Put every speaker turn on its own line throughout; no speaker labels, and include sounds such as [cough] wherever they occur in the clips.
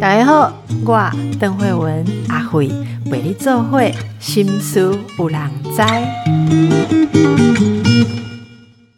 大家好，我邓慧文阿慧为你做会心思有人知，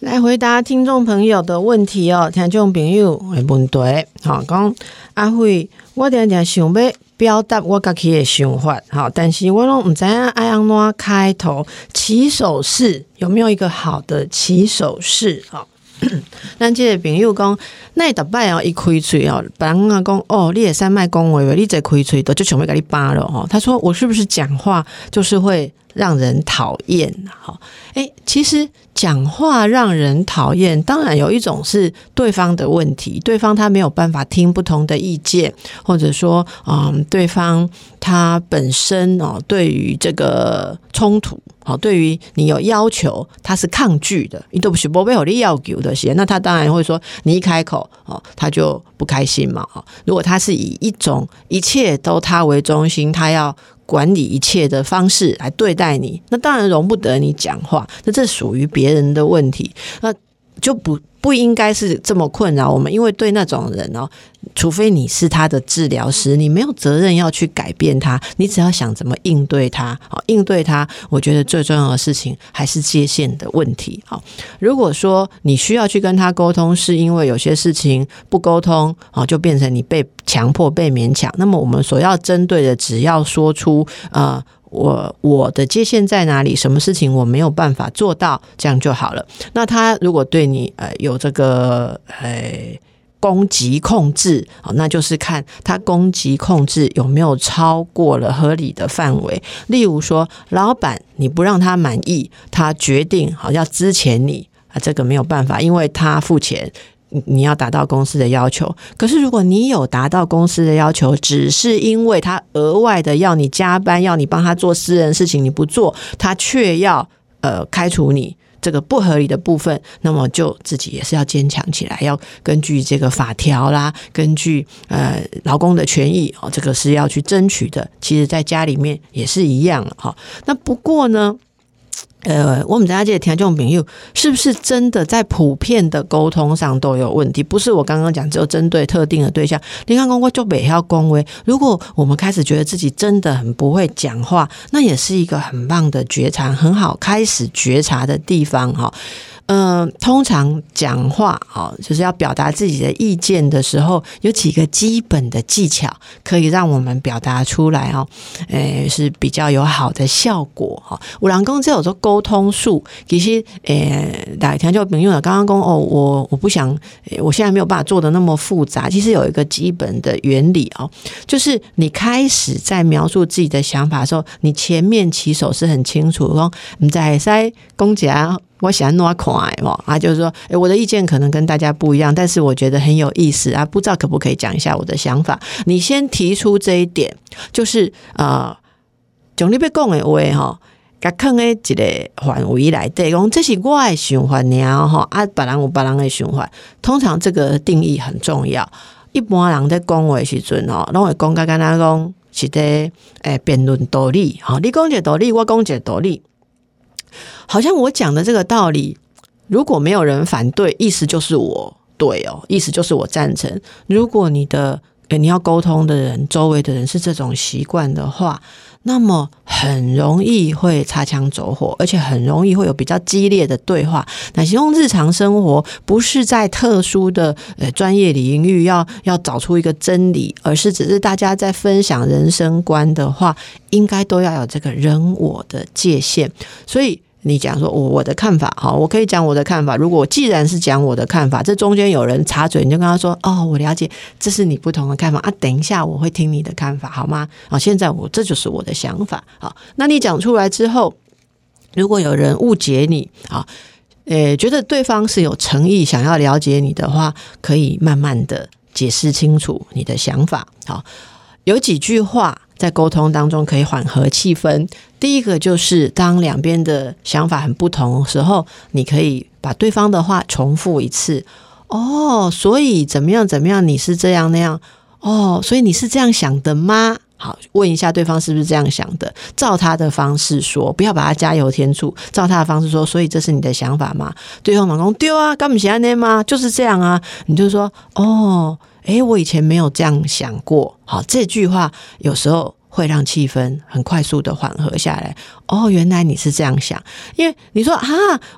来回答听众朋友的问题哦。听众朋友的问题，好讲阿慧，我常常想要表达我家己的想法，好，但是我拢唔知影爱安怎开头起手式，有没有一个好的起手式？好。[coughs] 咱即个朋友讲，那逐摆哦，一开嘴哦，别人啊讲哦，你也三卖讲话，你再开嘴都就想要甲你扒了吼。他说我是不是讲话就是会让人讨厌？哈，诶，其实讲话让人讨厌，当然有一种是对方的问题，对方他没有办法听不同的意见，或者说，嗯，对方他本身哦，对于这个冲突。好，对于你有要求，他是抗拒的，你都不是不被我的要求的些，那他当然会说，你一开口哦，他就不开心嘛。哈，如果他是以一种一切都他为中心，他要管理一切的方式来对待你，那当然容不得你讲话，那这属于别人的问题，那就不。不应该是这么困扰我们，因为对那种人哦，除非你是他的治疗师，你没有责任要去改变他，你只要想怎么应对他，好应对他。我觉得最重要的事情还是界限的问题。好，如果说你需要去跟他沟通，是因为有些事情不沟通，好就变成你被强迫、被勉强，那么我们所要针对的，只要说出呃。我我的界限在哪里？什么事情我没有办法做到，这样就好了。那他如果对你呃有这个呃攻击控制，好，那就是看他攻击控制有没有超过了合理的范围。例如说，老板你不让他满意，他决定好要支钱你啊，这个没有办法，因为他付钱。你要达到公司的要求，可是如果你有达到公司的要求，只是因为他额外的要你加班，要你帮他做私人事情，你不做，他却要呃开除你这个不合理的部分，那么就自己也是要坚强起来，要根据这个法条啦，根据呃劳工的权益哦，这个是要去争取的。其实，在家里面也是一样哈。那不过呢？呃，我们大家记得听这种朋友，是不是真的在普遍的沟通上都有问题？不是我刚刚讲，只有针对特定的对象。你看，公公就北要恭维。如果我们开始觉得自己真的很不会讲话，那也是一个很棒的觉察，很好开始觉察的地方哈。嗯，通常讲话哦，就是要表达自己的意见的时候，有几个基本的技巧可以让我们表达出来哦，诶是比较有好的效果哈。五郎公这有说沟沟通术，其实诶，大家听就朋友了。刚刚讲哦，我我不想，我现在没有办法做的那么复杂。其实有一个基本的原理哦，就是你开始在描述自己的想法的时候，你前面起手是很清楚，说你在在公讲。我喜欢弄可爱嘛，啊，就是说，诶，我的意见可能跟大家不一样，但是我觉得很有意思啊，不知道可不可以讲一下我的想法？你先提出这一点，就是呃，从你别讲的话哈，甲坑诶一个范围来对讲，这是我诶想法呢哈，啊，别人有别人诶想法，通常这个定义很重要。一般人在讲话时阵哦，拢会讲甲跟他讲是伫诶辩论道理，吼，你讲一个道理，我讲一个道理。好像我讲的这个道理，如果没有人反对，意思就是我对哦，意思就是我赞成。如果你的你要沟通的人，周围的人是这种习惯的话，那么很容易会擦枪走火，而且很容易会有比较激烈的对话。那希望日常生活不是在特殊的呃专业领域要要找出一个真理，而是只是大家在分享人生观的话，应该都要有这个人我的界限。所以。你讲说，我我的看法，好，我可以讲我的看法。如果既然是讲我的看法，这中间有人插嘴，你就跟他说，哦，我了解，这是你不同的看法啊。等一下我会听你的看法，好吗？啊，现在我这就是我的想法，好，那你讲出来之后，如果有人误解你，啊，诶，觉得对方是有诚意想要了解你的话，可以慢慢的解释清楚你的想法，好，有几句话。在沟通当中可以缓和气氛。第一个就是当两边的想法很不同的时候，你可以把对方的话重复一次。哦，所以怎么样怎么样？你是这样那样？哦，所以你是这样想的吗？好，问一下对方是不是这样想的，照他的方式说，不要把他加油添醋，照他的方式说。所以这是你的想法吗？对方老公丢啊，根本是安内吗？就是这样啊。你就说哦，诶，我以前没有这样想过。好，这句话有时候。会让气氛很快速的缓和下来。哦，原来你是这样想，因为你说啊，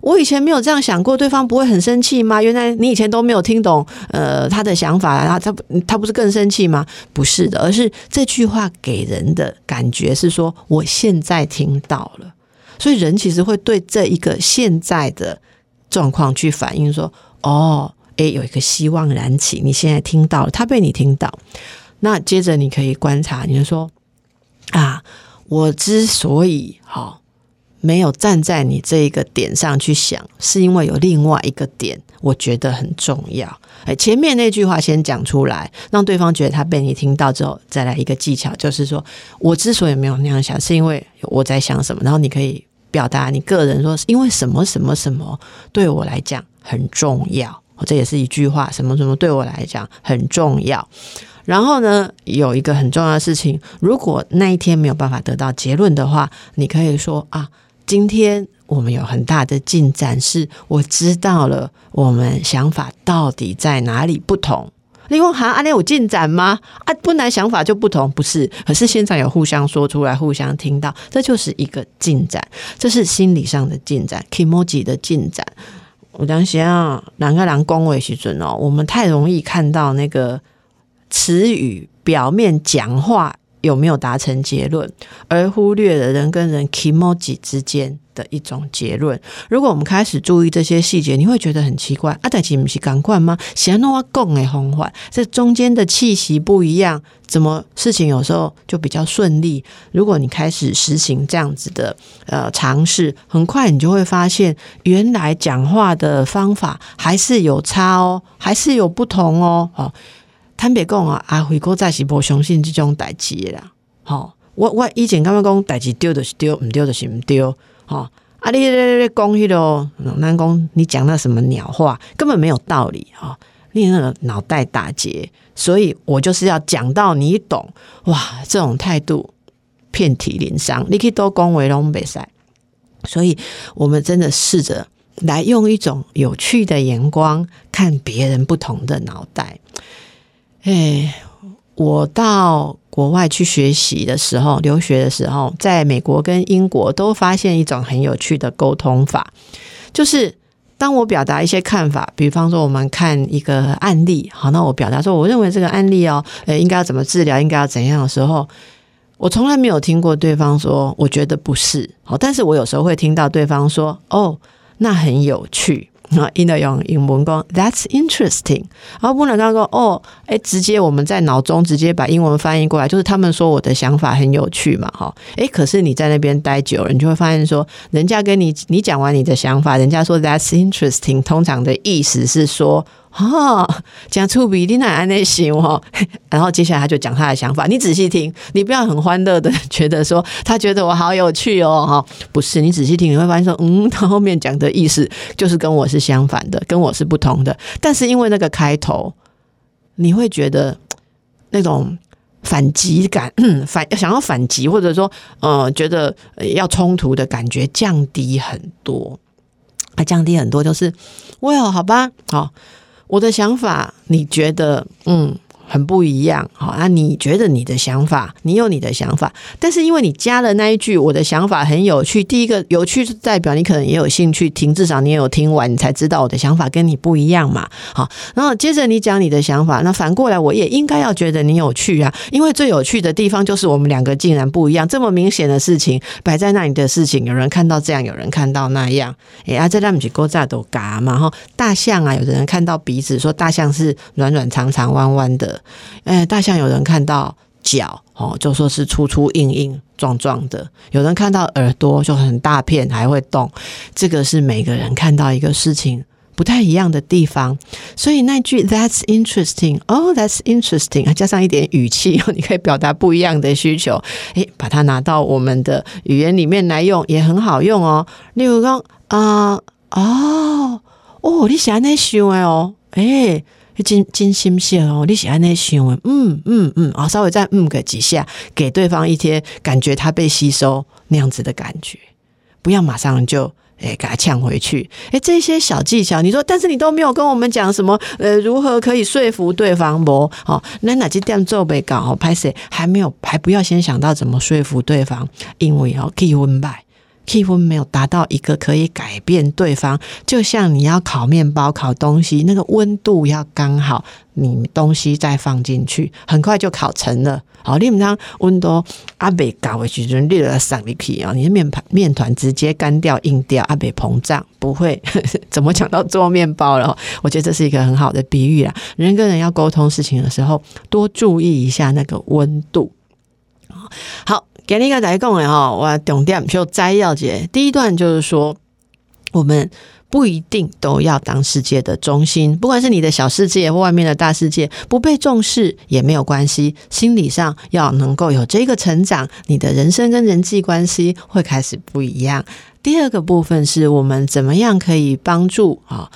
我以前没有这样想过，对方不会很生气吗？原来你以前都没有听懂，呃，他的想法，他他他不是更生气吗？不是的，而是这句话给人的感觉是说，我现在听到了，所以人其实会对这一个现在的状况去反应说，哦，诶，有一个希望燃起，你现在听到了，他被你听到，那接着你可以观察，你就说。啊，我之所以好没有站在你这一个点上去想，是因为有另外一个点，我觉得很重要。哎，前面那句话先讲出来，让对方觉得他被你听到之后，再来一个技巧，就是说我之所以没有那样想，是因为我在想什么。然后你可以表达你个人说，因为什么什么什么对我来讲很重要。这也是一句话，什么什么对我来讲很重要。然后呢，有一个很重要的事情，如果那一天没有办法得到结论的话，你可以说啊，今天我们有很大的进展，是我知道了我们想法到底在哪里不同。你问哈，阿你有进展吗？啊，本来想法就不同，不是？可是现在有互相说出来，互相听到，这就是一个进展，这是心理上的进展，kemoji 的进展。我当时啊，两个人恭维时准哦，我们太容易看到那个。词语表面讲话有没有达成结论，而忽略了人跟人 emoji 之间的一种结论。如果我们开始注意这些细节，你会觉得很奇怪。阿黛奇不是赶快吗？想弄我共的方法，这中间的气息不一样，怎么事情有时候就比较顺利？如果你开始实行这样子的呃尝试，很快你就会发现，原来讲话的方法还是有差哦，还是有不同哦，哦。坦白讲啊，阿辉哥再是无相信这种代志啦。吼，我我以前感觉讲代志丢就是丢，唔丢就是唔丢。吼，啊，你你你讲迄个，咱讲你讲那什么鸟话，根本没有道理。哈，你那个脑袋打结，所以我就是要讲到你懂。哇，这种态度遍体鳞伤，你可以多恭维拢袂使。所以我们真的试着来用一种有趣的眼光看别人不同的脑袋。哎，我到国外去学习的时候，留学的时候，在美国跟英国都发现一种很有趣的沟通法，就是当我表达一些看法，比方说我们看一个案例，好，那我表达说我认为这个案例哦，呃，应该要怎么治疗，应该要怎样的时候，我从来没有听过对方说我觉得不是，好，但是我有时候会听到对方说哦，那很有趣。啊，应该用英文讲，That's interesting。然后不能刚说哦，哎，直接我们在脑中直接把英文翻译过来，就是他们说我的想法很有趣嘛，哈，哎，可是你在那边待久了，你就会发现说，人家跟你你讲完你的想法，人家说 That's interesting，通常的意思是说。哦，[laughs] 讲出比你奶奶那行哦，[laughs] 然后接下来他就讲他的想法，你仔细听，你不要很欢乐的 [laughs] 觉得说他觉得我好有趣哦，哈，不是，你仔细听你会发现说，嗯，他后面讲的意思就是跟我是相反的，跟我是不同的，但是因为那个开头，你会觉得那种反击感，反想要反击或者说呃觉得要冲突的感觉降低很多，啊降低很多，就是，哇，好吧，好。我的想法，你觉得嗯很不一样，好那你觉得你的想法，你有你的想法，但是因为你加了那一句，我的想法很有趣。第一个有趣是代表你可能也有兴趣听，至少你也有听完，你才知道我的想法跟你不一样嘛。好，然后接着你讲你的想法，那反过来我也应该要觉得你有趣啊，因为最有趣的地方就是我们两个竟然不一样，这么明显的事情摆在那里的事情，有人看到这样，有人看到那样，哎啊，这两不是勾炸都嘎嘛？哈，大象啊，有的人看到鼻子说大象是软软长长弯弯的。哎，大象有人看到脚哦，就说是粗粗硬硬壮壮的；有人看到耳朵就很大片，还会动。这个是每个人看到一个事情不太一样的地方。所以那句 "That's interesting"，哦，That's interesting，加上一点语气，你可以表达不一样的需求。哎，把它拿到我们的语言里面来用，也很好用哦。例如讲啊，哦，哦，你想那想的哦，哎。金金心线哦，你喜欢那想的，嗯嗯嗯，啊，稍微再嗯个几下，给对方一些感觉他被吸收那样子的感觉，不要马上就。哎，给他呛回去。哎，这些小技巧，你说，但是你都没有跟我们讲什么？呃，如何可以说服对方？不，哦，那哪几点做被搞？哦，拍谁还没有？还不要先想到怎么说服对方，因为哦，气温败，气氛没有达到一个可以改变对方。就像你要烤面包、烤东西，那个温度要刚好，你东西再放进去，很快就烤成了。好，你们当温度阿北搞回去，就热了上一去啊！你的面盘面团直接干掉硬掉，阿北膨胀不会 [laughs] 怎么讲到做面包了。我觉得这是一个很好的比喻啊！人跟人要沟通事情的时候，多注意一下那个温度。好，给你个来讲的哈，我重点就摘要节。第一段就是说我们。不一定都要当世界的中心，不管是你的小世界或外面的大世界，不被重视也没有关系。心理上要能够有这个成长，你的人生跟人际关系会开始不一样。第二个部分是我们怎么样可以帮助啊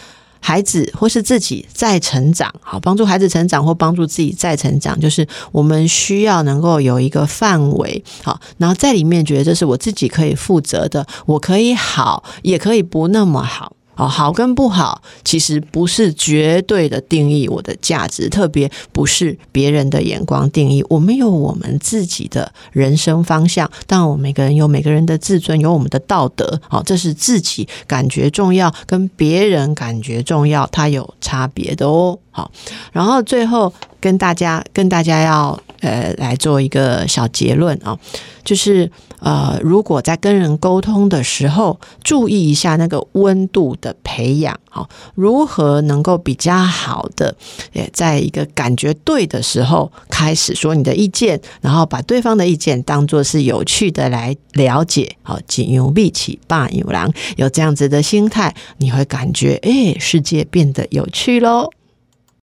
孩子或是自己再成长，好帮助孩子成长或帮助自己再成长，就是我们需要能够有一个范围，好，然后在里面觉得这是我自己可以负责的，我可以好，也可以不那么好。哦，好跟不好，其实不是绝对的定义我的价值，特别不是别人的眼光定义。我们有我们自己的人生方向，当然，我们每个人有每个人的自尊，有我们的道德。好，这是自己感觉重要，跟别人感觉重要，它有差别的哦。好，然后最后跟大家跟大家要呃来做一个小结论啊，就是呃，如果在跟人沟通的时候，注意一下那个温度的培养，好，如何能够比较好的，也在一个感觉对的时候开始说你的意见，然后把对方的意见当做是有趣的来了解，好，仅用力气霸有狼，有这样子的心态，你会感觉哎，世界变得有趣喽。